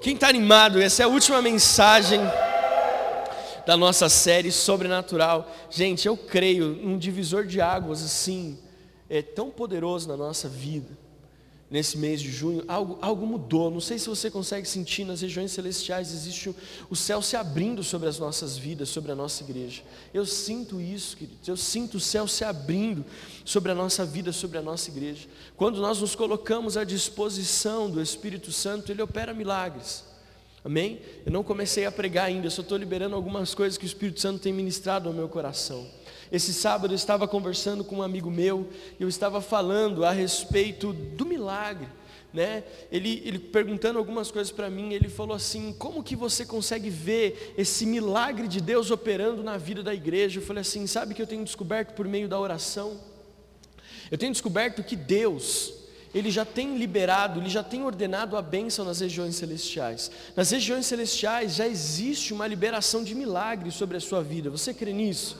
Quem está animado? Essa é a última mensagem da nossa série sobrenatural. Gente, eu creio um divisor de águas assim, é tão poderoso na nossa vida nesse mês de junho, algo, algo mudou. Não sei se você consegue sentir nas regiões celestiais, existe o, o, céu se abrindo sobre as nossas vidas, sobre a nossa igreja. Eu sinto isso, queridos. Eu sinto o céu se abrindo sobre a nossa vida, sobre a nossa igreja. Quando nós nos colocamos à disposição do Espírito Santo, ele opera milagres. Amém? Eu não comecei a pregar ainda, eu só estou liberando algumas coisas que o Espírito Santo tem ministrado ao meu coração. Esse sábado eu estava conversando com um amigo meu, e eu estava falando a respeito do milagre. Né? Ele, ele perguntando algumas coisas para mim, ele falou assim: como que você consegue ver esse milagre de Deus operando na vida da igreja? Eu falei assim: sabe que eu tenho descoberto por meio da oração? Eu tenho descoberto que Deus, ele já tem liberado, ele já tem ordenado a bênção nas regiões celestiais. Nas regiões celestiais já existe uma liberação de milagres sobre a sua vida. Você crê nisso?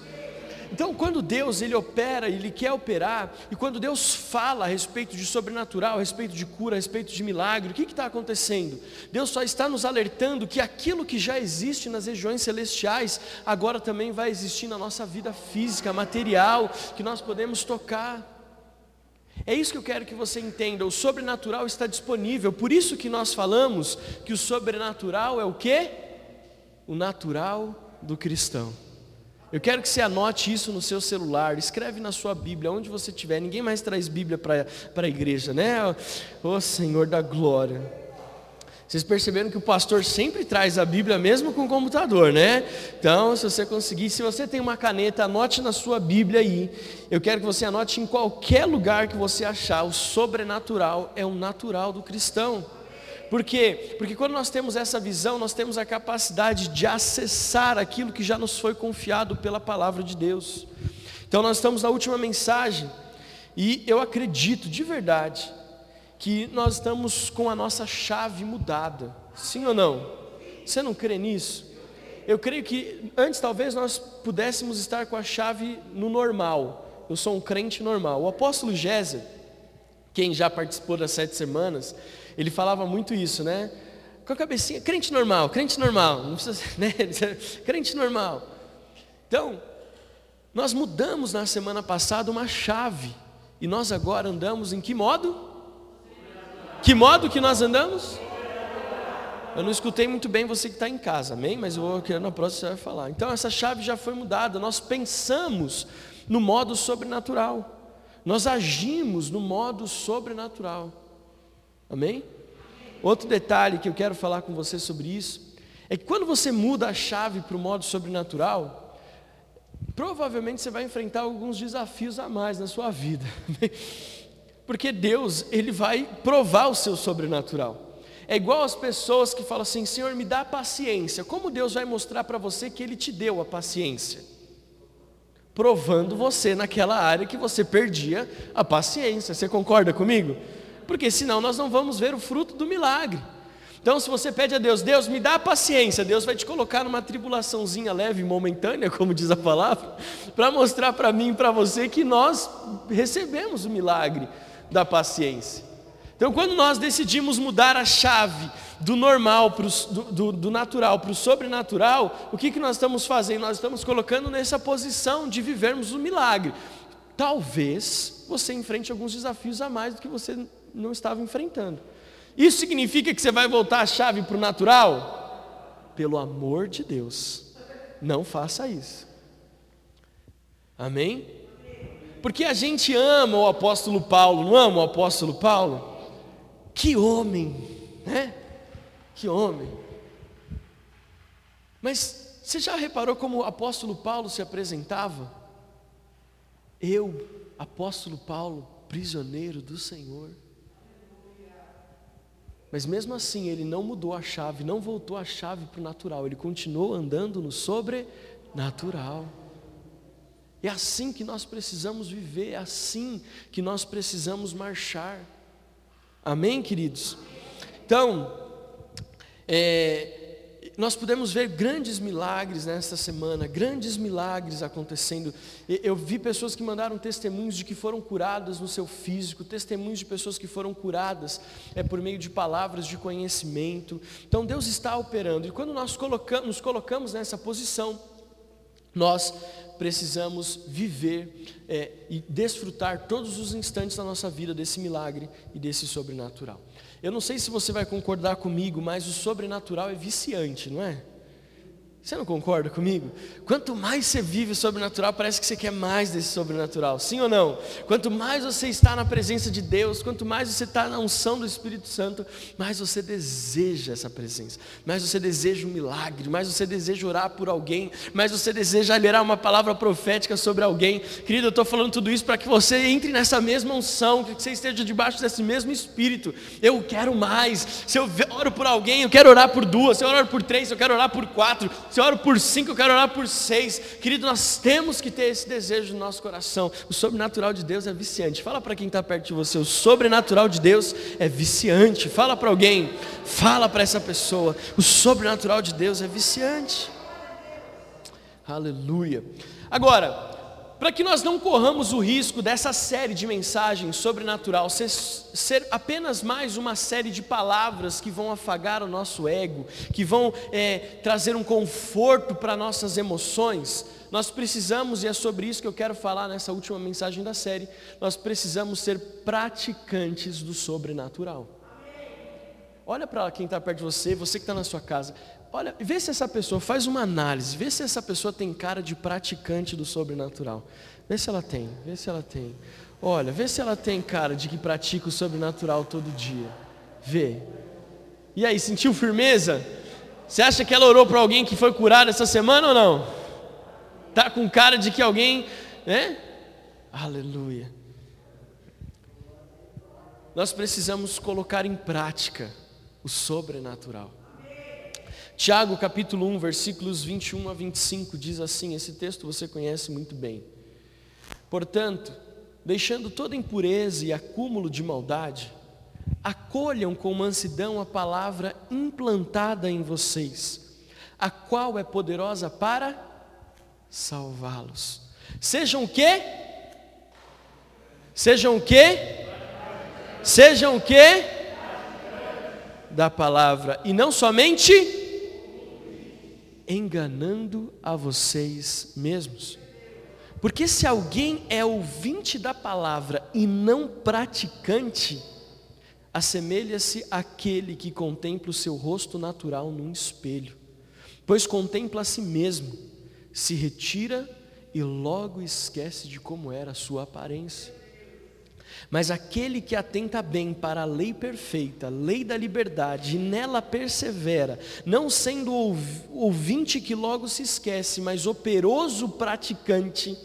Então, quando Deus ele opera, ele quer operar, e quando Deus fala a respeito de sobrenatural, a respeito de cura, a respeito de milagre, o que está acontecendo? Deus só está nos alertando que aquilo que já existe nas regiões celestiais, agora também vai existir na nossa vida física, material, que nós podemos tocar. É isso que eu quero que você entenda. O sobrenatural está disponível. Por isso que nós falamos que o sobrenatural é o que? O natural do cristão. Eu quero que você anote isso no seu celular, escreve na sua Bíblia, onde você estiver. Ninguém mais traz Bíblia para a igreja, né? Ô oh, Senhor da glória. Vocês perceberam que o pastor sempre traz a Bíblia mesmo com o computador, né? Então, se você conseguir, se você tem uma caneta, anote na sua Bíblia aí. Eu quero que você anote em qualquer lugar que você achar. O sobrenatural é o natural do cristão. Por quê? Porque quando nós temos essa visão, nós temos a capacidade de acessar aquilo que já nos foi confiado pela palavra de Deus. Então nós estamos na última mensagem e eu acredito de verdade que nós estamos com a nossa chave mudada. Sim ou não? Você não crê nisso? Eu creio que antes talvez nós pudéssemos estar com a chave no normal. Eu sou um crente normal. O apóstolo Géser, quem já participou das sete semanas, ele falava muito isso, né? Com a cabecinha, crente normal, crente normal, não precisa, né? crente normal. Então, nós mudamos na semana passada uma chave, e nós agora andamos em que modo? Que modo que nós andamos? Eu não escutei muito bem você que está em casa, amém? Mas eu vou querer na próxima você vai falar. Então essa chave já foi mudada. Nós pensamos no modo sobrenatural. Nós agimos no modo sobrenatural. Amém? Outro detalhe que eu quero falar com você sobre isso é que quando você muda a chave para o modo sobrenatural, provavelmente você vai enfrentar alguns desafios a mais na sua vida. Porque Deus, ele vai provar o seu sobrenatural. É igual as pessoas que falam assim: Senhor, me dá paciência. Como Deus vai mostrar para você que Ele te deu a paciência? Provando você naquela área que você perdia a paciência. Você concorda comigo? Porque senão nós não vamos ver o fruto do milagre. Então, se você pede a Deus, Deus me dá paciência, Deus vai te colocar numa tribulaçãozinha leve, momentânea, como diz a palavra, para mostrar para mim e para você que nós recebemos o milagre da paciência. Então, quando nós decidimos mudar a chave do normal, pro, do, do, do natural para o sobrenatural, o que, que nós estamos fazendo? Nós estamos colocando nessa posição de vivermos o milagre. Talvez você enfrente alguns desafios a mais do que você não estava enfrentando. Isso significa que você vai voltar a chave para o natural? Pelo amor de Deus, não faça isso. Amém? Porque a gente ama o apóstolo Paulo, não ama o apóstolo Paulo? Que homem, né? Que homem. Mas você já reparou como o apóstolo Paulo se apresentava? Eu, apóstolo Paulo, prisioneiro do Senhor. Mas mesmo assim, ele não mudou a chave, não voltou a chave para o natural, ele continuou andando no sobrenatural. É assim que nós precisamos viver, é assim que nós precisamos marchar. Amém, queridos? Então, é, nós pudemos ver grandes milagres nesta semana, grandes milagres acontecendo. Eu vi pessoas que mandaram testemunhos de que foram curadas no seu físico, testemunhos de pessoas que foram curadas é, por meio de palavras de conhecimento. Então Deus está operando, e quando nós colocamos, nos colocamos nessa posição, nós precisamos viver é, e desfrutar todos os instantes da nossa vida desse milagre e desse sobrenatural. Eu não sei se você vai concordar comigo, mas o sobrenatural é viciante, não é? Você não concorda comigo? Quanto mais você vive o sobrenatural, parece que você quer mais desse sobrenatural, sim ou não? Quanto mais você está na presença de Deus, quanto mais você está na unção do Espírito Santo, mais você deseja essa presença, mais você deseja um milagre, mais você deseja orar por alguém, mais você deseja liberar uma palavra profética sobre alguém. Querido, eu estou falando tudo isso para que você entre nessa mesma unção, que você esteja debaixo desse mesmo Espírito. Eu quero mais. Se eu oro por alguém, eu quero orar por duas. Se eu oro por três, eu quero orar por quatro. Se eu oro por cinco, eu quero orar por seis. Querido, nós temos que ter esse desejo no nosso coração. O sobrenatural de Deus é viciante. Fala para quem está perto de você: o sobrenatural de Deus é viciante. Fala para alguém, fala para essa pessoa: o sobrenatural de Deus é viciante. Aleluia. Agora, para que nós não corramos o risco dessa série de mensagens sobrenatural ser, ser, apenas mais uma série de palavras que vão afagar o nosso ego, que vão é, trazer um conforto para nossas emoções, nós precisamos, e é sobre isso que eu quero falar nessa última mensagem da série, nós precisamos ser praticantes do sobrenatural. Olha para quem está perto de você, você que está na sua casa. Olha, vê se essa pessoa, faz uma análise, vê se essa pessoa tem cara de praticante do sobrenatural. Vê se ela tem, vê se ela tem. Olha, vê se ela tem cara de que pratica o sobrenatural todo dia. Vê. E aí, sentiu firmeza? Você acha que ela orou para alguém que foi curado essa semana ou não? Tá com cara de que alguém, né? Aleluia. Nós precisamos colocar em prática o sobrenatural. Tiago capítulo 1, versículos 21 a 25 diz assim: esse texto você conhece muito bem. Portanto, deixando toda impureza e acúmulo de maldade, acolham com mansidão a palavra implantada em vocês, a qual é poderosa para salvá-los. Sejam o quê? Sejam o quê? Sejam o quê? Da palavra, e não somente enganando a vocês mesmos. Porque se alguém é ouvinte da palavra e não praticante, assemelha-se àquele que contempla o seu rosto natural num espelho, pois contempla a si mesmo, se retira e logo esquece de como era a sua aparência. Mas aquele que atenta bem para a lei perfeita, lei da liberdade, e nela persevera, não sendo ouvinte que logo se esquece, mas operoso praticante,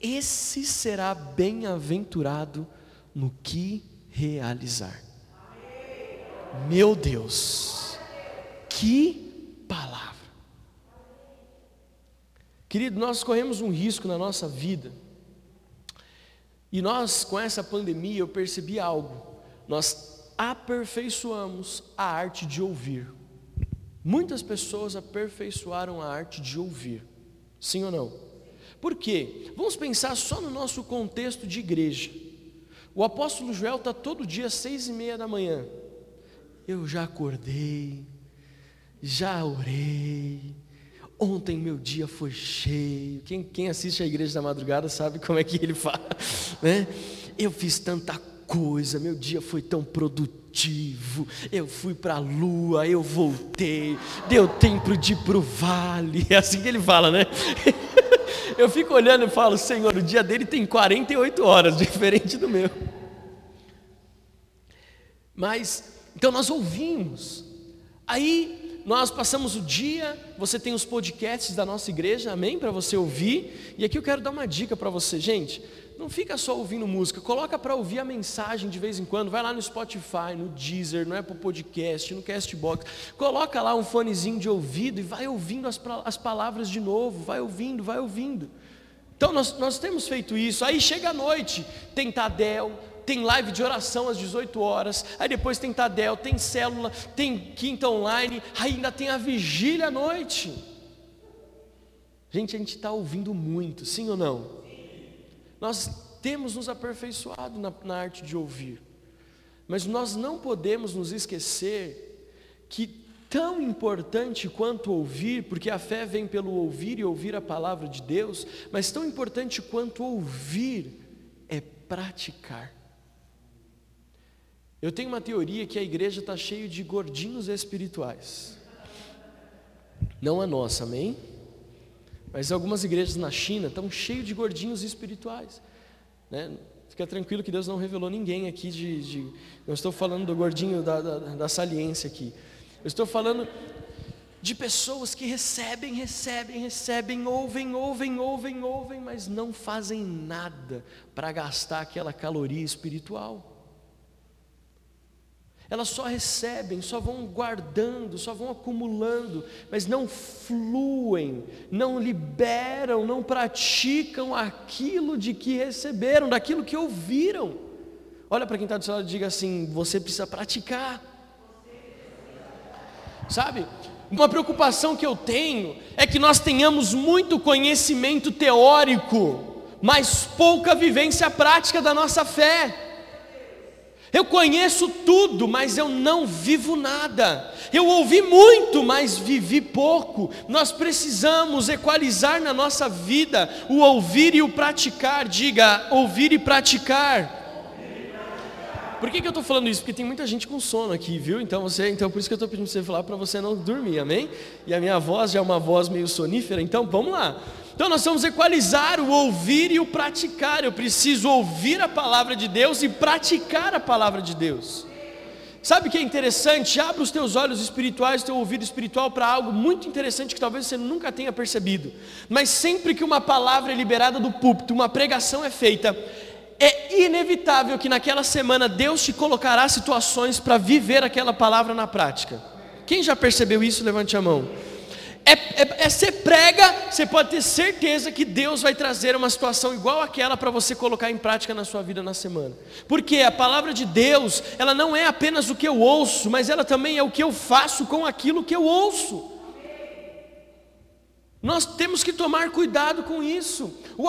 esse será bem-aventurado no que realizar. Meu Deus, que palavra! Querido, nós corremos um risco na nossa vida e nós, com essa pandemia, eu percebi algo. Nós aperfeiçoamos a arte de ouvir. Muitas pessoas aperfeiçoaram a arte de ouvir. Sim ou não? Por quê? Vamos pensar só no nosso contexto de igreja. O apóstolo Joel está todo dia às seis e meia da manhã. Eu já acordei, já orei, Ontem meu dia foi cheio. Quem, quem, assiste a igreja da madrugada sabe como é que ele fala, né? Eu fiz tanta coisa, meu dia foi tão produtivo. Eu fui para a lua, eu voltei, deu tempo de ir para o vale. É assim que ele fala, né? Eu fico olhando e falo, Senhor, o dia dele tem 48 horas, diferente do meu. Mas, então nós ouvimos. Aí nós passamos o dia, você tem os podcasts da nossa igreja, amém? Para você ouvir. E aqui eu quero dar uma dica para você, gente. Não fica só ouvindo música, coloca para ouvir a mensagem de vez em quando. Vai lá no Spotify, no Deezer, no Apple Podcast, no Castbox. Coloca lá um fonezinho de ouvido e vai ouvindo as, as palavras de novo. Vai ouvindo, vai ouvindo. Então nós, nós temos feito isso. Aí chega a noite, tem Tadel, tem live de oração às 18 horas, aí depois tem Tadel, tem célula, tem quinta online, ainda tem a vigília à noite. Gente, a gente está ouvindo muito, sim ou não? Nós temos nos aperfeiçoado na, na arte de ouvir, mas nós não podemos nos esquecer que tão importante quanto ouvir, porque a fé vem pelo ouvir e ouvir a palavra de Deus, mas tão importante quanto ouvir é praticar. Eu tenho uma teoria que a igreja está cheia de gordinhos espirituais. Não a nossa, amém? Mas algumas igrejas na China estão cheias de gordinhos espirituais. Né? Fica tranquilo que Deus não revelou ninguém aqui de. de não estou falando do gordinho da, da, da saliência aqui. Eu estou falando de pessoas que recebem, recebem, recebem, ouvem, ouvem, ouvem, ouvem, mas não fazem nada para gastar aquela caloria espiritual. Elas só recebem, só vão guardando, só vão acumulando, mas não fluem, não liberam, não praticam aquilo de que receberam, daquilo que ouviram. Olha para quem está do seu lado e diga assim: você precisa praticar. Sabe? Uma preocupação que eu tenho é que nós tenhamos muito conhecimento teórico, mas pouca vivência prática da nossa fé. Eu conheço tudo, mas eu não vivo nada. Eu ouvi muito, mas vivi pouco. Nós precisamos equalizar na nossa vida o ouvir e o praticar. Diga, ouvir e praticar. Por que, que eu estou falando isso? Porque tem muita gente com sono aqui, viu? Então, você, então por isso que eu estou pedindo você falar para você não dormir, amém? E a minha voz já é uma voz meio sonífera, então vamos lá. Então nós vamos equalizar o ouvir e o praticar. Eu preciso ouvir a palavra de Deus e praticar a palavra de Deus. Sabe o que é interessante? Abra os teus olhos espirituais, teu ouvido espiritual para algo muito interessante que talvez você nunca tenha percebido. Mas sempre que uma palavra é liberada do púlpito, uma pregação é feita, é inevitável que naquela semana Deus te colocará situações para viver aquela palavra na prática. Quem já percebeu isso? Levante a mão. É, é, é você prega, você pode ter certeza que Deus vai trazer uma situação igual àquela para você colocar em prática na sua vida na semana. Porque a palavra de Deus, ela não é apenas o que eu ouço, mas ela também é o que eu faço com aquilo que eu ouço. Nós temos que tomar cuidado com isso. O,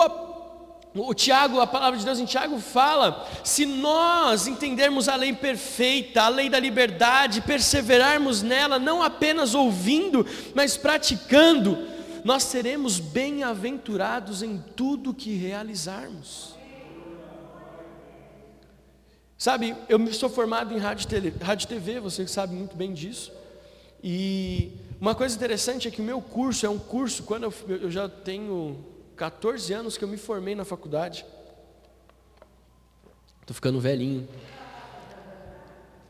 o Tiago, a palavra de Deus em Tiago fala: se nós entendermos a lei perfeita, a lei da liberdade, perseverarmos nela, não apenas ouvindo, mas praticando, nós seremos bem-aventurados em tudo que realizarmos. Sabe, eu sou formado em rádio, tele, rádio TV, você sabe muito bem disso. E uma coisa interessante é que o meu curso é um curso, quando eu, eu já tenho 14 anos que eu me formei na faculdade. Estou ficando velhinho.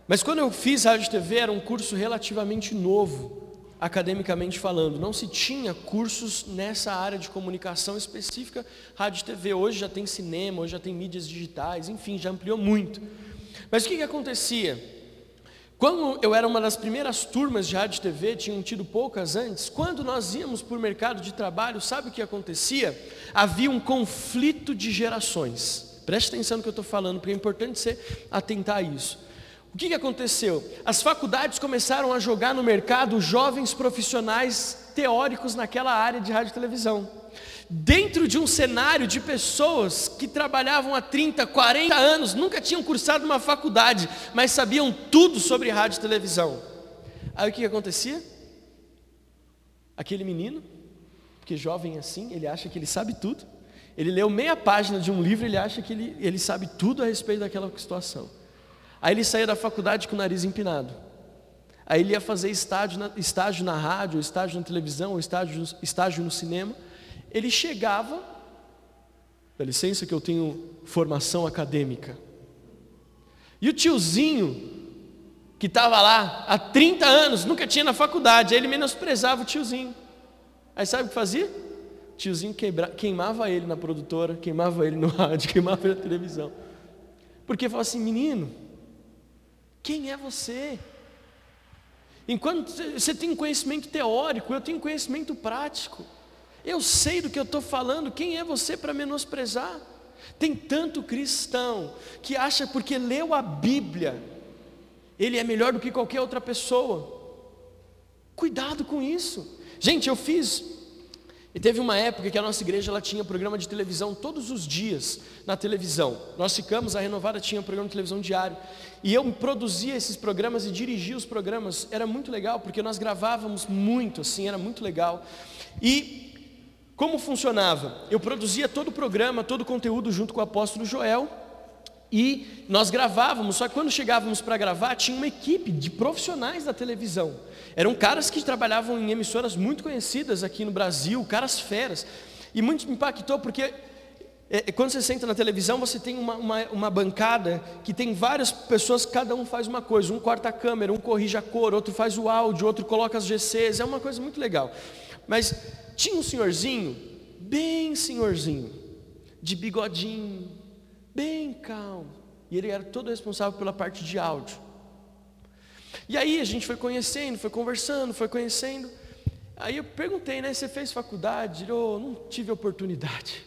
Mas quando eu fiz rádio TV era um curso relativamente novo, academicamente falando. Não se tinha cursos nessa área de comunicação específica rádio TV. Hoje já tem cinema, hoje já tem mídias digitais, enfim, já ampliou muito. Mas o que, que acontecia? Quando eu era uma das primeiras turmas de rádio e TV, tinham tido poucas antes, quando nós íamos para o mercado de trabalho, sabe o que acontecia? Havia um conflito de gerações. Preste atenção no que eu estou falando, porque é importante você atentar a isso. O que, que aconteceu? As faculdades começaram a jogar no mercado jovens profissionais teóricos naquela área de rádio e televisão dentro de um cenário de pessoas que trabalhavam há 30, 40 anos, nunca tinham cursado uma faculdade, mas sabiam tudo sobre rádio e televisão. Aí o que, acontecia? Aquele menino, porque jovem assim, ele acha que ele sabe tudo, ele leu meia página de um livro, ele acha que ele, ele sabe tudo a respeito daquela situação. Aí ele saía da faculdade com o nariz empinado. Aí ele ia fazer estágio na, estágio na rádio, estágio na televisão, estágio, estágio no cinema ele chegava, dá licença que eu tenho formação acadêmica, e o tiozinho, que estava lá há 30 anos, nunca tinha na faculdade, aí ele menosprezava o tiozinho. Aí sabe o que fazia? O tiozinho quebra, queimava ele na produtora, queimava ele no rádio, queimava ele na televisão. Porque falava assim, menino, quem é você? Enquanto você tem conhecimento teórico, eu tenho conhecimento prático. Eu sei do que eu estou falando, quem é você para menosprezar? Tem tanto cristão que acha porque leu a Bíblia, ele é melhor do que qualquer outra pessoa. Cuidado com isso. Gente, eu fiz. E teve uma época que a nossa igreja ela tinha programa de televisão todos os dias na televisão. Nós ficamos, a Renovada tinha um programa de televisão diário. E eu produzia esses programas e dirigia os programas. Era muito legal, porque nós gravávamos muito, assim, era muito legal. E como funcionava? Eu produzia todo o programa, todo o conteúdo junto com o apóstolo Joel, e nós gravávamos, só que quando chegávamos para gravar, tinha uma equipe de profissionais da televisão. Eram caras que trabalhavam em emissoras muito conhecidas aqui no Brasil, caras feras. E muito me impactou porque é, é, quando você senta na televisão, você tem uma, uma, uma, bancada que tem várias pessoas, cada um faz uma coisa. Um corta a câmera, um corrige a cor, outro faz o áudio, outro coloca as GCs. É uma coisa muito legal. Mas tinha um senhorzinho, bem senhorzinho, de bigodinho, bem calmo. E ele era todo responsável pela parte de áudio. E aí a gente foi conhecendo, foi conversando, foi conhecendo. Aí eu perguntei, né? Você fez faculdade? Ele, oh, não tive oportunidade.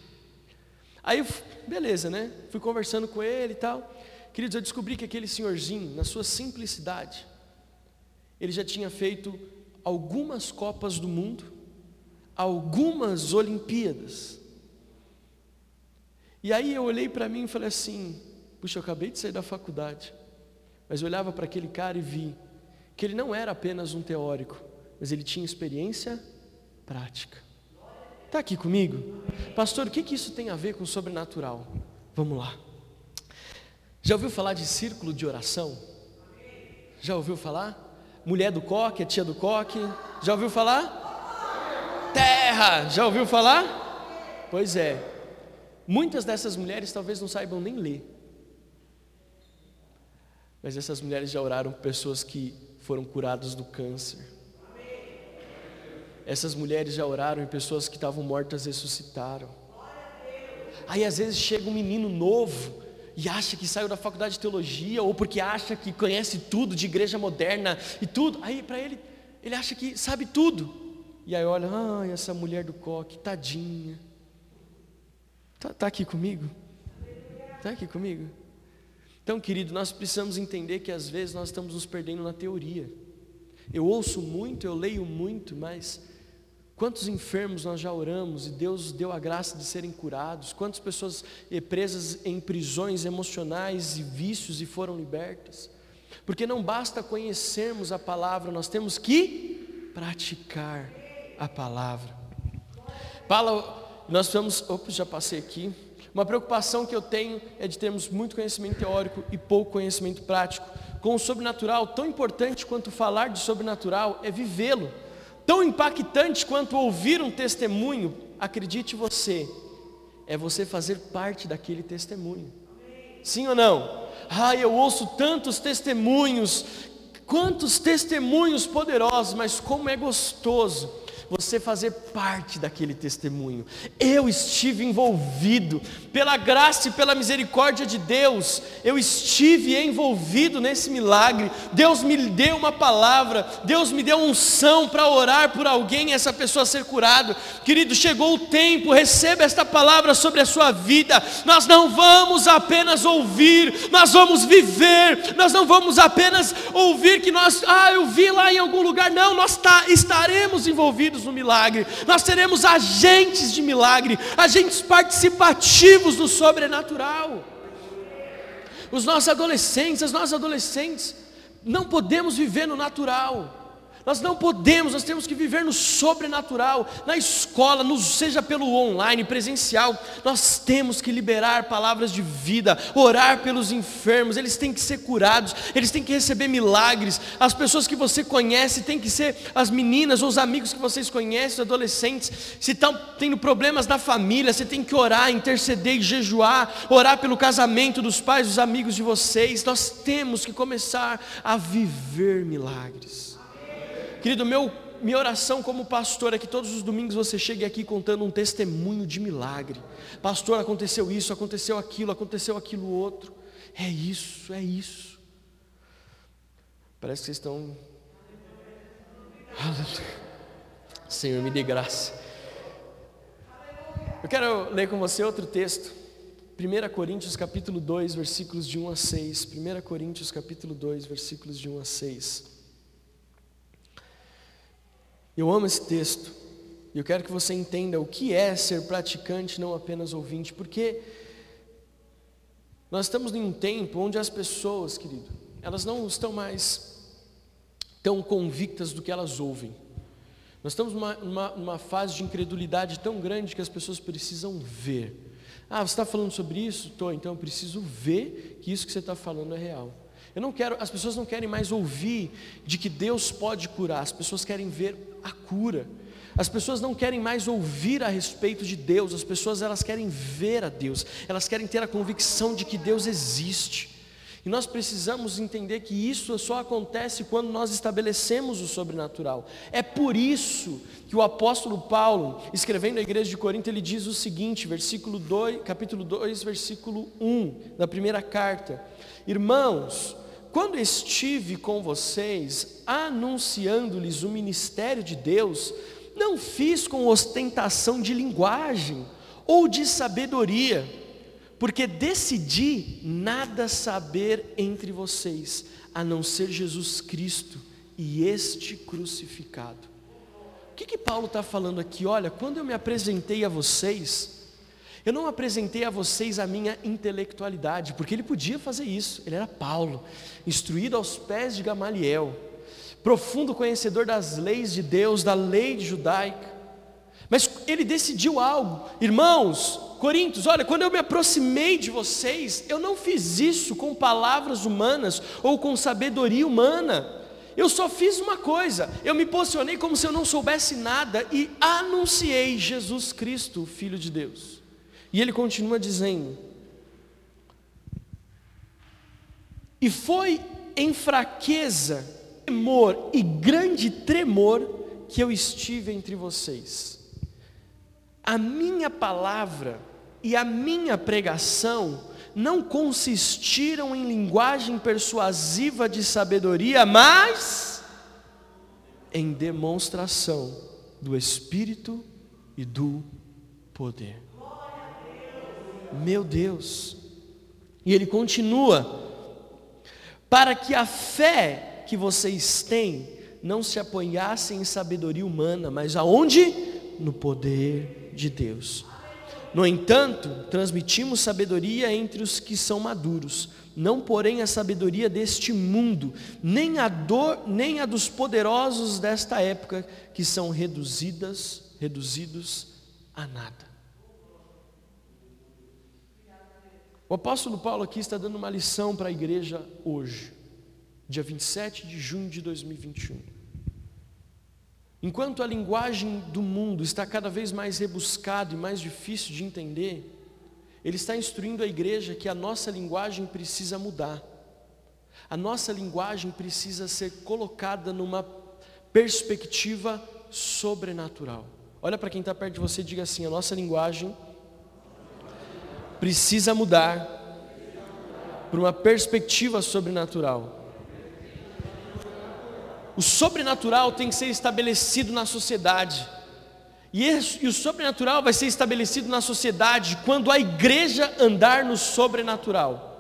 Aí, beleza, né? Fui conversando com ele e tal. Queridos, eu descobri que aquele senhorzinho, na sua simplicidade, ele já tinha feito algumas Copas do Mundo algumas Olimpíadas. E aí eu olhei para mim e falei assim: puxa, eu acabei de sair da faculdade, mas eu olhava para aquele cara e vi que ele não era apenas um teórico, mas ele tinha experiência prática. Está aqui comigo? Pastor, o que, que isso tem a ver com o sobrenatural? Vamos lá. Já ouviu falar de círculo de oração? Já ouviu falar? Mulher do coque, a tia do coque. Já ouviu falar? Terra. Já ouviu falar? Pois é. Muitas dessas mulheres talvez não saibam nem ler. Mas essas mulheres já oraram por pessoas que foram curadas do câncer. Essas mulheres já oraram em pessoas que estavam mortas ressuscitaram. Aí às vezes chega um menino novo e acha que saiu da faculdade de teologia ou porque acha que conhece tudo de igreja moderna e tudo. Aí para ele, ele acha que sabe tudo. E aí olha, ai, essa mulher do coque, tadinha. Está tá aqui comigo? Está aqui comigo? Então, querido, nós precisamos entender que às vezes nós estamos nos perdendo na teoria. Eu ouço muito, eu leio muito, mas quantos enfermos nós já oramos e Deus deu a graça de serem curados? Quantas pessoas eh, presas em prisões emocionais e vícios e foram libertas? Porque não basta conhecermos a palavra, nós temos que praticar a palavra. Paulo, nós vamos, opa, já passei aqui. Uma preocupação que eu tenho é de termos muito conhecimento teórico e pouco conhecimento prático. Com o sobrenatural, tão importante quanto falar de sobrenatural é vivê-lo. Tão impactante quanto ouvir um testemunho, acredite você, é você fazer parte daquele testemunho. Sim ou não? Ah, eu ouço tantos testemunhos, quantos testemunhos poderosos, mas como é gostoso você fazer parte daquele testemunho. Eu estive envolvido, pela graça e pela misericórdia de Deus, eu estive envolvido nesse milagre. Deus me deu uma palavra, Deus me deu unção para orar por alguém e essa pessoa ser curado. Querido, chegou o tempo, receba esta palavra sobre a sua vida. Nós não vamos apenas ouvir, nós vamos viver. Nós não vamos apenas ouvir que nós, ah, eu vi lá em algum lugar. Não, nós tá, estaremos envolvidos no milagre, nós seremos agentes de milagre, agentes participativos do sobrenatural. Os nossos adolescentes, as nossas adolescentes, não podemos viver no natural. Nós não podemos, nós temos que viver no sobrenatural, na escola, no, seja pelo online, presencial. Nós temos que liberar palavras de vida, orar pelos enfermos, eles têm que ser curados, eles têm que receber milagres. As pessoas que você conhece têm que ser as meninas ou os amigos que vocês conhecem, os adolescentes. Se estão tendo problemas na família, você tem que orar, interceder e jejuar, orar pelo casamento dos pais, dos amigos de vocês. Nós temos que começar a viver milagres. Querido, meu, minha oração como pastor é que todos os domingos você chegue aqui contando um testemunho de milagre. Pastor, aconteceu isso, aconteceu aquilo, aconteceu aquilo outro. É isso, é isso. Parece que vocês estão. Senhor, me dê graça. Eu quero ler com você outro texto. 1 Coríntios capítulo 2, versículos de 1 a 6. 1 Coríntios capítulo 2, versículos de 1 a 6. Eu amo esse texto. E eu quero que você entenda o que é ser praticante, não apenas ouvinte, porque nós estamos em um tempo onde as pessoas, querido, elas não estão mais tão convictas do que elas ouvem. Nós estamos numa, numa, numa fase de incredulidade tão grande que as pessoas precisam ver. Ah, você está falando sobre isso? Estou, então eu preciso ver que isso que você está falando é real. Eu não quero, as pessoas não querem mais ouvir de que Deus pode curar, as pessoas querem ver a cura. As pessoas não querem mais ouvir a respeito de Deus, as pessoas elas querem ver a Deus, elas querem ter a convicção de que Deus existe. E nós precisamos entender que isso só acontece quando nós estabelecemos o sobrenatural. É por isso que o apóstolo Paulo, escrevendo à igreja de Corinto, ele diz o seguinte, versículo 2, capítulo 2, versículo 1 da primeira carta: Irmãos, quando estive com vocês, anunciando-lhes o ministério de Deus, não fiz com ostentação de linguagem ou de sabedoria, porque decidi nada saber entre vocês, a não ser Jesus Cristo e este crucificado. O que, que Paulo está falando aqui? Olha, quando eu me apresentei a vocês, eu não apresentei a vocês a minha intelectualidade, porque ele podia fazer isso, ele era Paulo, instruído aos pés de Gamaliel, profundo conhecedor das leis de Deus, da lei judaica, mas ele decidiu algo, irmãos, Coríntios, olha, quando eu me aproximei de vocês, eu não fiz isso com palavras humanas ou com sabedoria humana, eu só fiz uma coisa, eu me posicionei como se eu não soubesse nada e anunciei Jesus Cristo, Filho de Deus. E ele continua dizendo: E foi em fraqueza, temor e grande tremor que eu estive entre vocês. A minha palavra e a minha pregação não consistiram em linguagem persuasiva de sabedoria, mas em demonstração do Espírito e do poder. Meu Deus. E ele continua: para que a fé que vocês têm não se apoiasse em sabedoria humana, mas aonde? No poder de Deus. No entanto, transmitimos sabedoria entre os que são maduros, não porém a sabedoria deste mundo, nem a dor, nem a dos poderosos desta época, que são reduzidas, reduzidos a nada. O apóstolo Paulo aqui está dando uma lição para a igreja hoje, dia 27 de junho de 2021. Enquanto a linguagem do mundo está cada vez mais rebuscada e mais difícil de entender, ele está instruindo a igreja que a nossa linguagem precisa mudar. A nossa linguagem precisa ser colocada numa perspectiva sobrenatural. Olha para quem está perto de você e diga assim: a nossa linguagem precisa mudar para uma perspectiva sobrenatural. O sobrenatural tem que ser estabelecido na sociedade. E, esse, e, o sobrenatural vai ser estabelecido na sociedade quando a igreja andar no sobrenatural.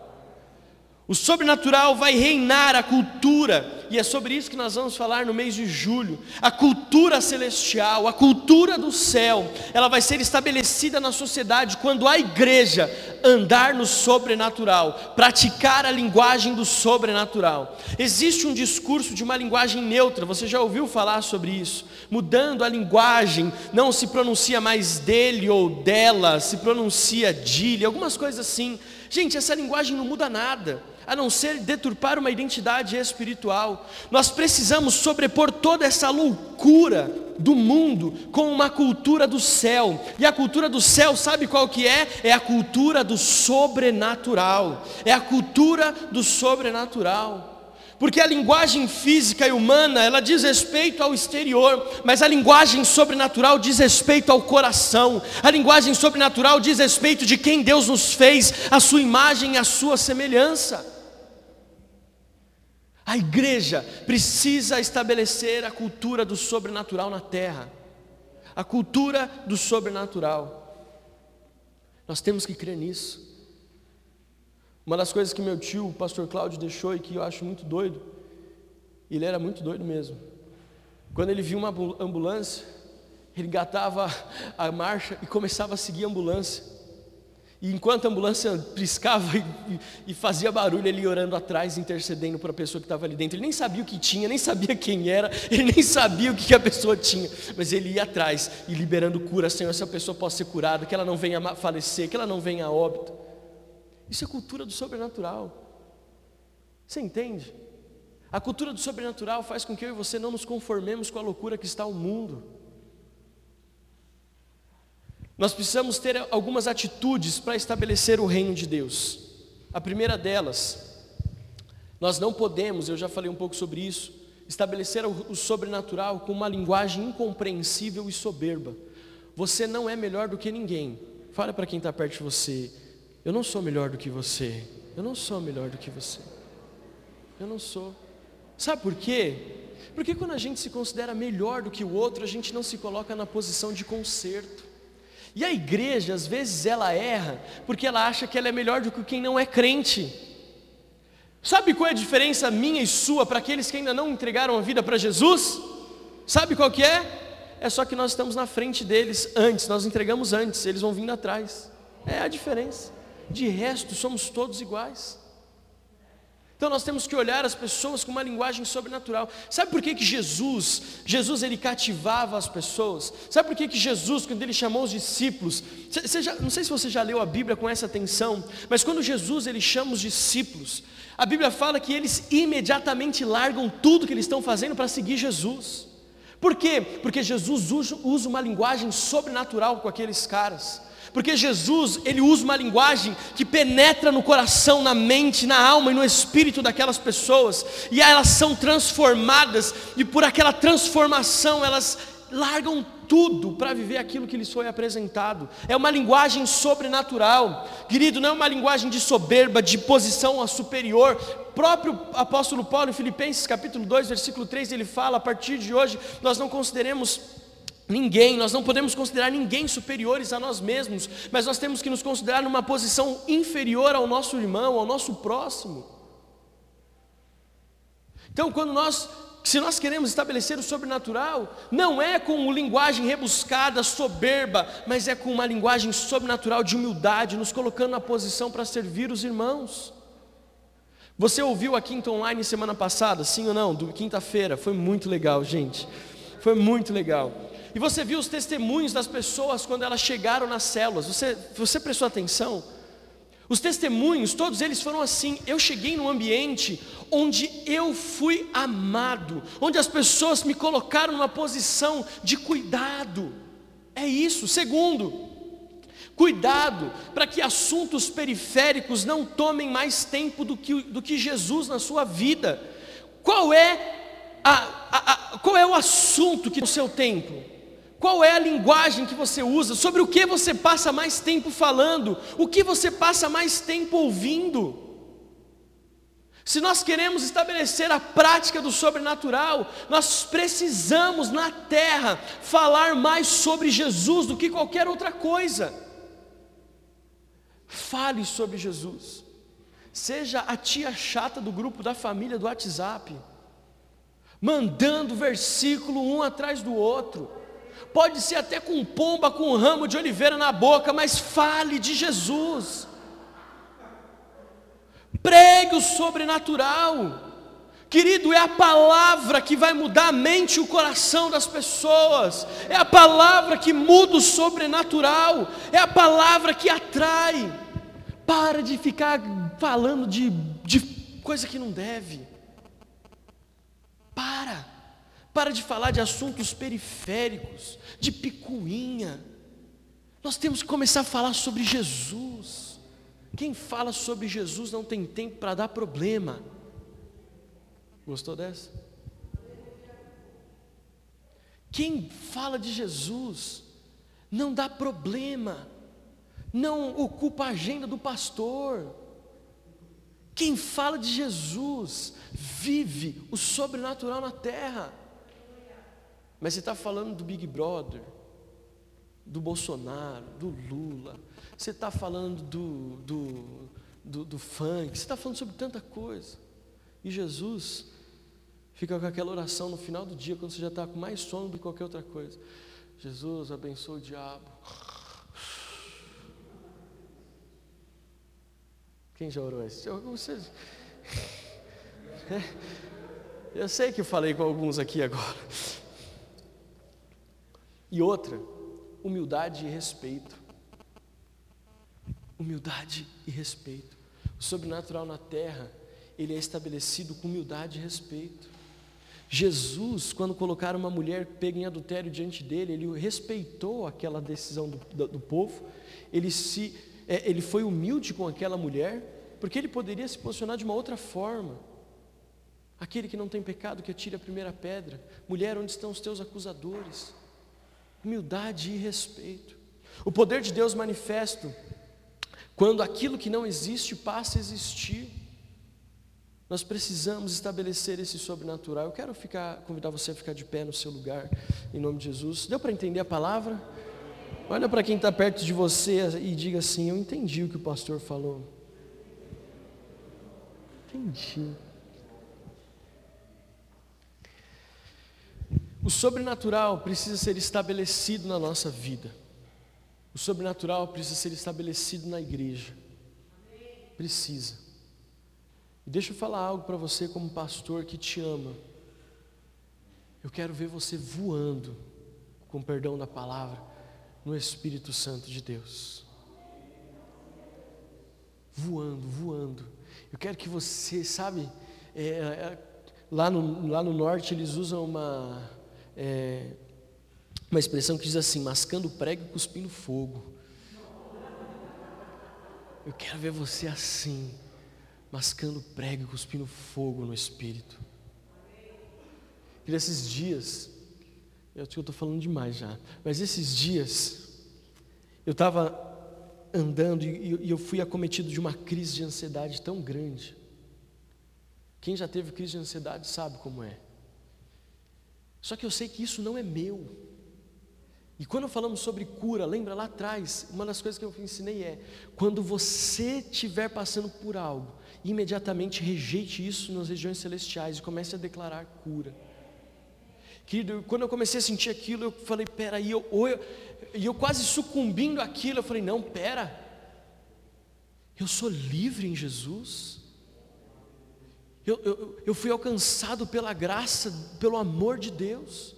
O sobrenatural vai reinar a cultura, e é sobre isso que nós vamos falar no mês de julho. A cultura celestial, a cultura do céu, ela vai ser estabelecida na sociedade quando a igreja andar no sobrenatural, praticar a linguagem do sobrenatural. Existe um discurso de uma linguagem neutra, você já ouviu falar sobre isso? Mudando a linguagem, não se pronuncia mais dele ou dela, se pronuncia dele, algumas coisas assim. Gente, essa linguagem não muda nada a não ser deturpar uma identidade espiritual. Nós precisamos sobrepor toda essa loucura do mundo com uma cultura do céu. E a cultura do céu, sabe qual que é? É a cultura do sobrenatural. É a cultura do sobrenatural. Porque a linguagem física e humana, ela diz respeito ao exterior, mas a linguagem sobrenatural diz respeito ao coração. A linguagem sobrenatural diz respeito de quem Deus nos fez, a sua imagem e a sua semelhança. A igreja precisa estabelecer a cultura do sobrenatural na terra. A cultura do sobrenatural. Nós temos que crer nisso. Uma das coisas que meu tio, o pastor Cláudio, deixou e que eu acho muito doido, ele era muito doido mesmo. Quando ele viu uma ambulância, ele engatava a marcha e começava a seguir a ambulância. E enquanto a ambulância piscava e, e, fazia barulho, ele orando atrás, intercedendo para a pessoa que estava ali dentro. Ele nem sabia o que tinha, nem sabia quem era, ele nem sabia o que a pessoa tinha. Mas ele ia atrás e liberando cura, Senhor, essa pessoa possa ser curada, que ela não venha falecer, que ela não venha a óbito. Isso é cultura do sobrenatural. Você entende? A cultura do sobrenatural faz com que eu e você não nos conformemos com a loucura que está o mundo. Nós precisamos ter algumas atitudes para estabelecer o reino de Deus. A primeira delas, nós não podemos, eu já falei um pouco sobre isso, estabelecer o sobrenatural com uma linguagem incompreensível e soberba. Você não é melhor do que ninguém. Fala para quem está perto de você. Eu não sou melhor do que você. Eu não sou melhor do que você. Eu não sou. Sabe por quê? Porque quando a gente se considera melhor do que o outro, a gente não se coloca na posição de conserto. E a igreja, às vezes, ela erra, porque ela acha que ela é melhor do que quem não é crente. Sabe qual é a diferença minha e sua para aqueles que ainda não entregaram a vida para Jesus? Sabe qual que é? É só que nós estamos na frente deles antes, nós entregamos antes, eles vão vindo atrás. É a diferença. De resto, somos todos iguais. Então nós temos que olhar as pessoas com uma linguagem sobrenatural. Sabe por que, que Jesus, Jesus ele cativava as pessoas? Sabe por que, que Jesus, quando ele chamou os discípulos, você já, não sei se você já leu a Bíblia com essa atenção, mas quando Jesus ele chama os discípulos, a Bíblia fala que eles imediatamente largam tudo que eles estão fazendo para seguir Jesus. Por quê? Porque Jesus usa uma linguagem sobrenatural com aqueles caras. Porque Jesus, ele usa uma linguagem que penetra no coração, na mente, na alma e no espírito daquelas pessoas, e elas são transformadas, e por aquela transformação elas largam tudo para viver aquilo que lhes foi apresentado. É uma linguagem sobrenatural, querido, não é uma linguagem de soberba, de posição a superior. O próprio apóstolo Paulo, em Filipenses capítulo 2, versículo 3, ele fala: a partir de hoje nós não consideremos Ninguém, nós não podemos considerar ninguém superiores a nós mesmos, mas nós temos que nos considerar numa posição inferior ao nosso irmão, ao nosso próximo. Então, quando nós, se nós queremos estabelecer o sobrenatural, não é com uma linguagem rebuscada, soberba, mas é com uma linguagem sobrenatural de humildade, nos colocando na posição para servir os irmãos. Você ouviu a Quinta Online semana passada, sim ou não? Do quinta-feira, foi muito legal, gente. Foi muito legal. E você viu os testemunhos das pessoas quando elas chegaram nas células. Você, você prestou atenção? Os testemunhos, todos eles foram assim. Eu cheguei num ambiente onde eu fui amado, onde as pessoas me colocaram numa posição de cuidado. É isso. Segundo, cuidado para que assuntos periféricos não tomem mais tempo do que, do que Jesus na sua vida. Qual é a, a, a, qual é o assunto que no seu tempo? Qual é a linguagem que você usa? Sobre o que você passa mais tempo falando? O que você passa mais tempo ouvindo? Se nós queremos estabelecer a prática do sobrenatural, nós precisamos na terra falar mais sobre Jesus do que qualquer outra coisa. Fale sobre Jesus. Seja a tia chata do grupo da família do WhatsApp, mandando versículo um atrás do outro pode ser até com pomba, com um ramo de oliveira na boca, mas fale de Jesus. Pregue o sobrenatural. Querido, é a palavra que vai mudar a mente e o coração das pessoas, é a palavra que muda o sobrenatural, é a palavra que atrai. Para de ficar falando de, de coisa que não deve. Para. Para de falar de assuntos periféricos, de picuinha. Nós temos que começar a falar sobre Jesus. Quem fala sobre Jesus não tem tempo para dar problema. Gostou dessa? Quem fala de Jesus não dá problema, não ocupa a agenda do pastor. Quem fala de Jesus vive o sobrenatural na terra. Mas você está falando do Big Brother, do Bolsonaro, do Lula, você está falando do, do, do, do funk, você está falando sobre tanta coisa. E Jesus fica com aquela oração no final do dia, quando você já está com mais sono do que qualquer outra coisa. Jesus, abençoa o diabo. Quem já orou isso? Vocês... Eu sei que eu falei com alguns aqui agora. E outra, humildade e respeito. Humildade e respeito. O sobrenatural na terra, ele é estabelecido com humildade e respeito. Jesus, quando colocaram uma mulher pega em adultério diante dele, ele respeitou aquela decisão do, do, do povo, ele, se, é, ele foi humilde com aquela mulher, porque ele poderia se posicionar de uma outra forma. Aquele que não tem pecado, que atire a primeira pedra. Mulher, onde estão os teus acusadores? Humildade e respeito. O poder de Deus manifesto quando aquilo que não existe passa a existir. Nós precisamos estabelecer esse sobrenatural. Eu quero ficar, convidar você a ficar de pé no seu lugar, em nome de Jesus. Deu para entender a palavra? Olha para quem está perto de você e diga assim: Eu entendi o que o pastor falou. Entendi. O sobrenatural precisa ser estabelecido na nossa vida. O sobrenatural precisa ser estabelecido na igreja. Precisa. E deixa eu falar algo para você, como pastor que te ama. Eu quero ver você voando, com perdão da palavra, no Espírito Santo de Deus. Voando, voando. Eu quero que você, sabe, é, é, lá, no, lá no norte eles usam uma é, uma expressão que diz assim: mascando prego e cuspindo fogo. Eu quero ver você assim, mascando prego e cuspindo fogo no espírito. E nesses dias, eu estou falando demais já, mas esses dias, eu estava andando e eu fui acometido de uma crise de ansiedade tão grande. Quem já teve crise de ansiedade sabe como é. Só que eu sei que isso não é meu. E quando falamos sobre cura, lembra lá atrás, uma das coisas que eu ensinei é: quando você estiver passando por algo, imediatamente rejeite isso nas regiões celestiais e comece a declarar cura. Querido, quando eu comecei a sentir aquilo, eu falei: peraí, eu, eu, e eu quase sucumbindo àquilo, eu falei: não, pera, eu sou livre em Jesus. Eu, eu, eu fui alcançado pela graça, pelo amor de Deus.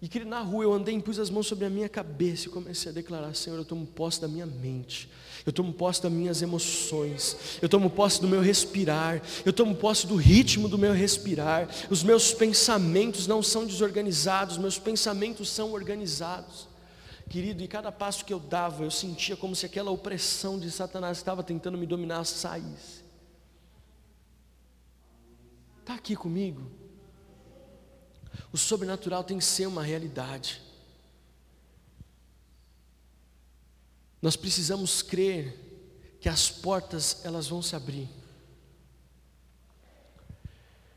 E que na rua eu andei e pus as mãos sobre a minha cabeça e comecei a declarar: Senhor, eu tomo posse da minha mente, eu tomo posse das minhas emoções, eu tomo posse do meu respirar, eu tomo posse do ritmo do meu respirar. Os meus pensamentos não são desorganizados, meus pensamentos são organizados. Querido, e cada passo que eu dava, eu sentia como se aquela opressão de Satanás estava tentando me dominar saísse. Está aqui comigo? O sobrenatural tem que ser uma realidade. Nós precisamos crer que as portas elas vão se abrir.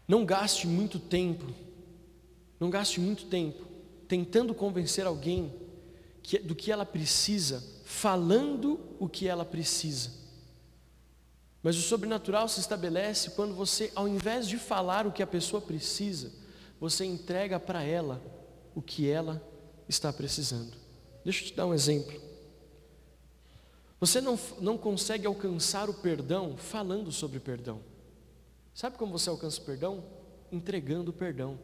Não gaste muito tempo, não gaste muito tempo tentando convencer alguém que, do que ela precisa, falando o que ela precisa. Mas o sobrenatural se estabelece quando você, ao invés de falar o que a pessoa precisa, você entrega para ela o que ela está precisando. Deixa eu te dar um exemplo. Você não, não consegue alcançar o perdão falando sobre perdão. Sabe como você alcança o perdão? Entregando o perdão.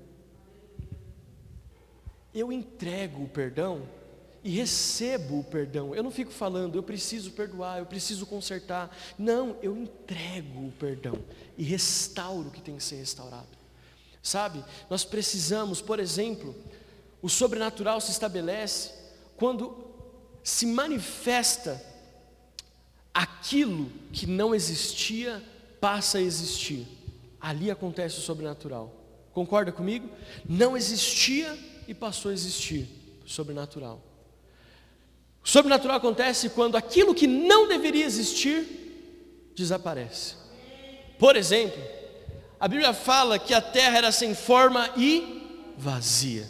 Eu entrego o perdão e recebo o perdão. Eu não fico falando, eu preciso perdoar, eu preciso consertar. Não, eu entrego o perdão e restauro o que tem que ser restaurado. Sabe, nós precisamos, por exemplo, o sobrenatural se estabelece quando se manifesta aquilo que não existia passa a existir. Ali acontece o sobrenatural. Concorda comigo? Não existia e passou a existir. Sobrenatural. Sobrenatural acontece quando aquilo que não deveria existir desaparece. Por exemplo, a Bíblia fala que a terra era sem forma e vazia.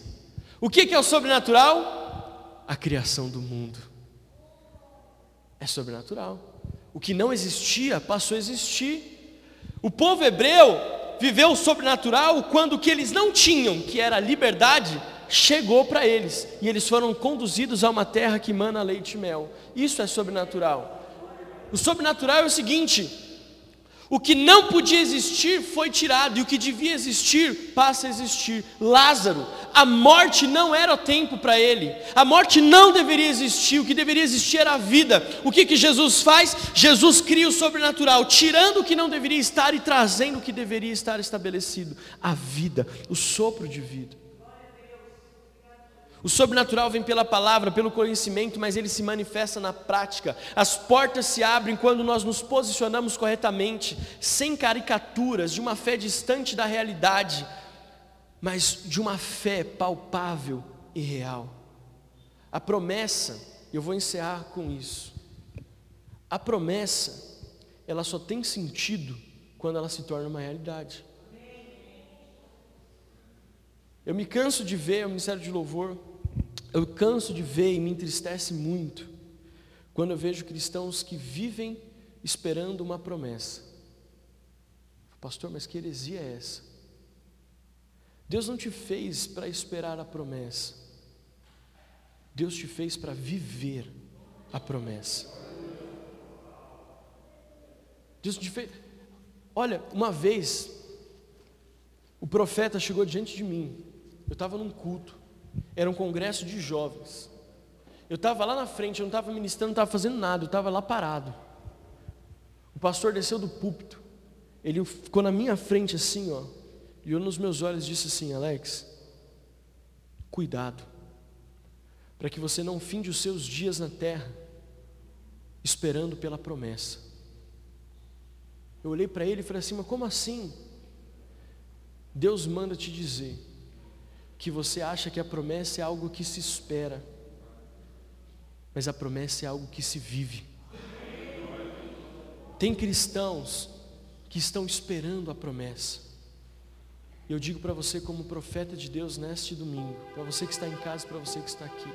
O que é o sobrenatural? A criação do mundo. É sobrenatural. O que não existia passou a existir. O povo hebreu viveu o sobrenatural quando o que eles não tinham, que era a liberdade, chegou para eles e eles foram conduzidos a uma terra que mana leite e mel. Isso é sobrenatural. O sobrenatural é o seguinte: o que não podia existir foi tirado, e o que devia existir passa a existir. Lázaro, a morte não era o tempo para ele, a morte não deveria existir, o que deveria existir era a vida. O que, que Jesus faz? Jesus cria o sobrenatural, tirando o que não deveria estar e trazendo o que deveria estar estabelecido: a vida, o sopro de vida. O sobrenatural vem pela palavra, pelo conhecimento, mas ele se manifesta na prática. As portas se abrem quando nós nos posicionamos corretamente, sem caricaturas, de uma fé distante da realidade, mas de uma fé palpável e real. A promessa, eu vou encerrar com isso. A promessa, ela só tem sentido quando ela se torna uma realidade. Eu me canso de ver o Ministério de Louvor eu canso de ver e me entristece muito quando eu vejo cristãos que vivem esperando uma promessa. Pastor, mas que heresia é essa? Deus não te fez para esperar a promessa. Deus te fez para viver a promessa. Deus te fez. Olha, uma vez, o profeta chegou diante de mim. Eu estava num culto. Era um congresso de jovens. Eu estava lá na frente, eu não estava ministrando, não estava fazendo nada, eu estava lá parado. O pastor desceu do púlpito. Ele ficou na minha frente assim, ó, e olhou nos meus olhos disse assim: Alex, cuidado, para que você não finde os seus dias na terra esperando pela promessa. Eu olhei para ele e falei assim: Mas como assim? Deus manda te dizer que você acha que a promessa é algo que se espera, mas a promessa é algo que se vive. Tem cristãos que estão esperando a promessa. Eu digo para você, como profeta de Deus, neste domingo, para você que está em casa, para você que está aqui,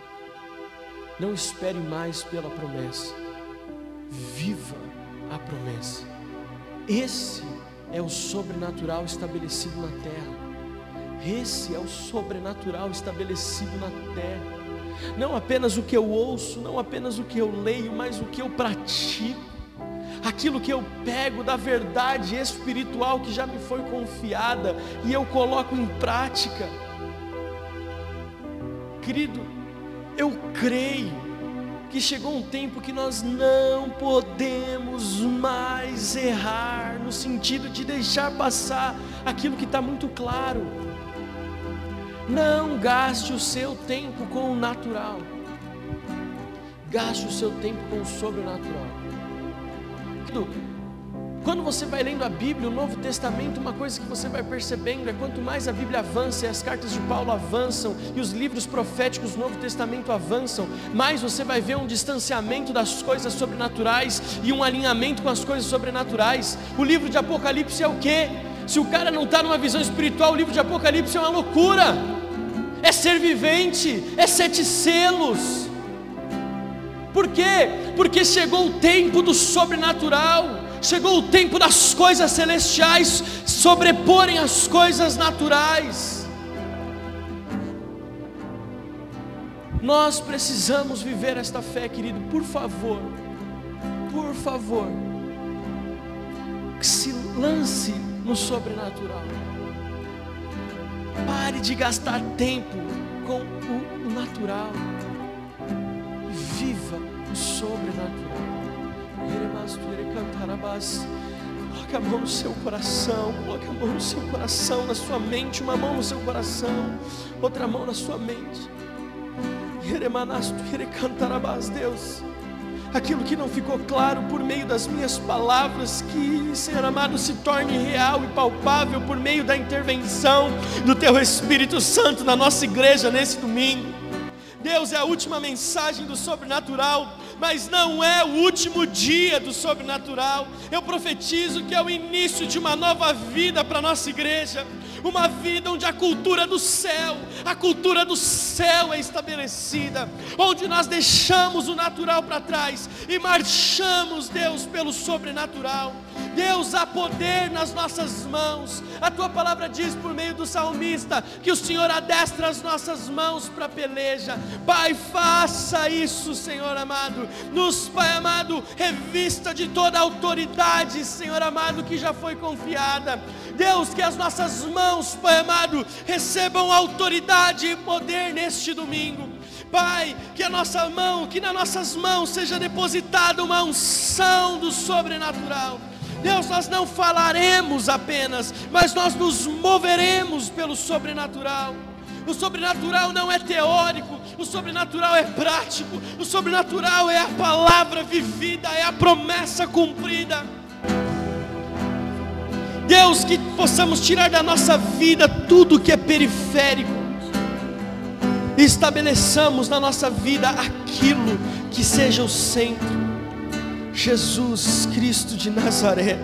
não espere mais pela promessa, viva a promessa. Esse é o sobrenatural estabelecido na terra. Esse é o sobrenatural estabelecido na terra. Não apenas o que eu ouço, não apenas o que eu leio, mas o que eu pratico. Aquilo que eu pego da verdade espiritual que já me foi confiada e eu coloco em prática. Querido, eu creio que chegou um tempo que nós não podemos mais errar, no sentido de deixar passar aquilo que está muito claro. Não gaste o seu tempo com o natural. Gaste o seu tempo com o sobrenatural. Quando você vai lendo a Bíblia, o Novo Testamento, uma coisa que você vai percebendo é quanto mais a Bíblia avança e as cartas de Paulo avançam e os livros proféticos do Novo Testamento avançam, mais você vai ver um distanciamento das coisas sobrenaturais e um alinhamento com as coisas sobrenaturais. O livro de Apocalipse é o que? Se o cara não está numa visão espiritual, o livro de Apocalipse é uma loucura é ser vivente, é sete selos. Por quê? Porque chegou o tempo do sobrenatural, chegou o tempo das coisas celestiais sobreporem as coisas naturais. Nós precisamos viver esta fé, querido, por favor, por favor, que se lance no sobrenatural. Pare de gastar tempo com o natural. Viva o sobrenatural. Coloque a mão no seu coração. Coloque a mão no seu coração, na sua mente. Uma mão no seu coração, outra mão na sua mente. Deus aquilo que não ficou claro por meio das minhas palavras, que, Senhor amado, se torne real e palpável por meio da intervenção do Teu Espírito Santo na nossa igreja nesse domingo. Deus é a última mensagem do sobrenatural, mas não é o último dia do sobrenatural. Eu profetizo que é o início de uma nova vida para a nossa igreja uma vida onde a cultura do céu, a cultura do céu é estabelecida, onde nós deixamos o natural para trás e marchamos, Deus, pelo sobrenatural. Deus, há poder nas nossas mãos. A tua palavra diz por meio do salmista que o Senhor adestra as nossas mãos para peleja. Pai, faça isso, Senhor amado. Nos, Pai amado, revista de toda a autoridade, Senhor amado, que já foi confiada. Deus, que as nossas mãos, Pai amado, recebam autoridade e poder neste domingo. Pai, que a nossa mão, que nas nossas mãos seja depositada uma unção do sobrenatural. Deus, nós não falaremos apenas, mas nós nos moveremos pelo sobrenatural. O sobrenatural não é teórico, o sobrenatural é prático, o sobrenatural é a palavra vivida, é a promessa cumprida. Deus, que possamos tirar da nossa vida tudo que é periférico estabeleçamos na nossa vida aquilo que seja o centro. Jesus Cristo de Nazaré.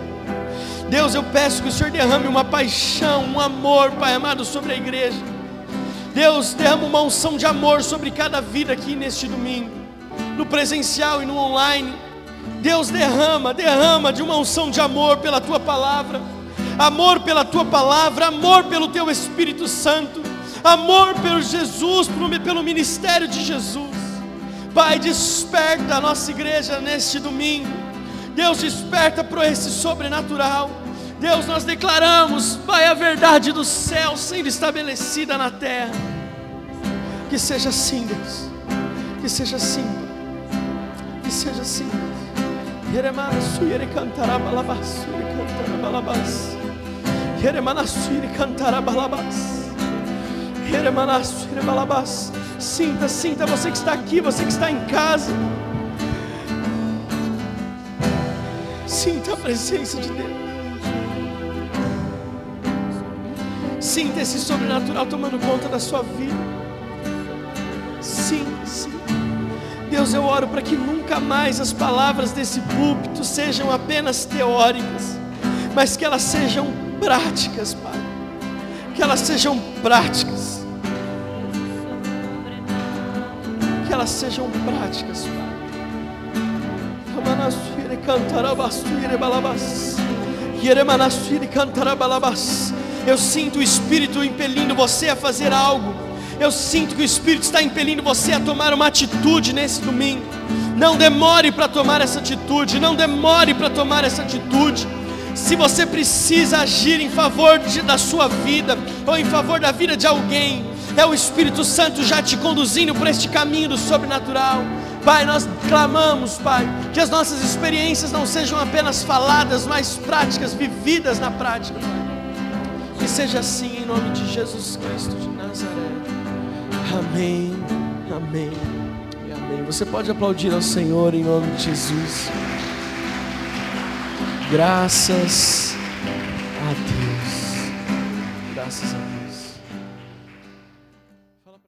Deus, eu peço que o Senhor derrame uma paixão, um amor, Pai amado, sobre a igreja. Deus, derrama uma unção de amor sobre cada vida aqui neste domingo, no presencial e no online. Deus, derrama, derrama de uma unção de amor pela tua palavra, amor pela tua palavra, amor pelo teu Espírito Santo, amor pelo Jesus, pelo ministério de Jesus. Pai, desperta a nossa igreja neste domingo. Deus, desperta para esse sobrenatural. Deus, nós declaramos, Pai, a verdade do céu sendo estabelecida na terra. Que seja assim, Deus. Que seja assim, Que seja assim, Deus. Sinta, sinta você que está aqui, você que está em casa. Sinta a presença de Deus. Sinta esse sobrenatural tomando conta da sua vida. Sim, sim. Deus, eu oro para que nunca mais as palavras desse púlpito sejam apenas teóricas, mas que elas sejam práticas, Pai. Que elas sejam práticas elas sejam práticas, Pai. Eu sinto o Espírito impelindo você a fazer algo. Eu sinto que o Espírito está impelindo você a tomar uma atitude nesse domingo. Não demore para tomar essa atitude. Não demore para tomar essa atitude. Se você precisa agir em favor de, da sua vida ou em favor da vida de alguém, é o Espírito Santo já te conduzindo por este caminho do sobrenatural. Pai, nós clamamos, Pai, que as nossas experiências não sejam apenas faladas, mas práticas, vividas na prática. Que seja assim em nome de Jesus Cristo de Nazaré. Amém, amém e amém. Você pode aplaudir ao Senhor em nome de Jesus. Graças a Deus. Graças a Deus.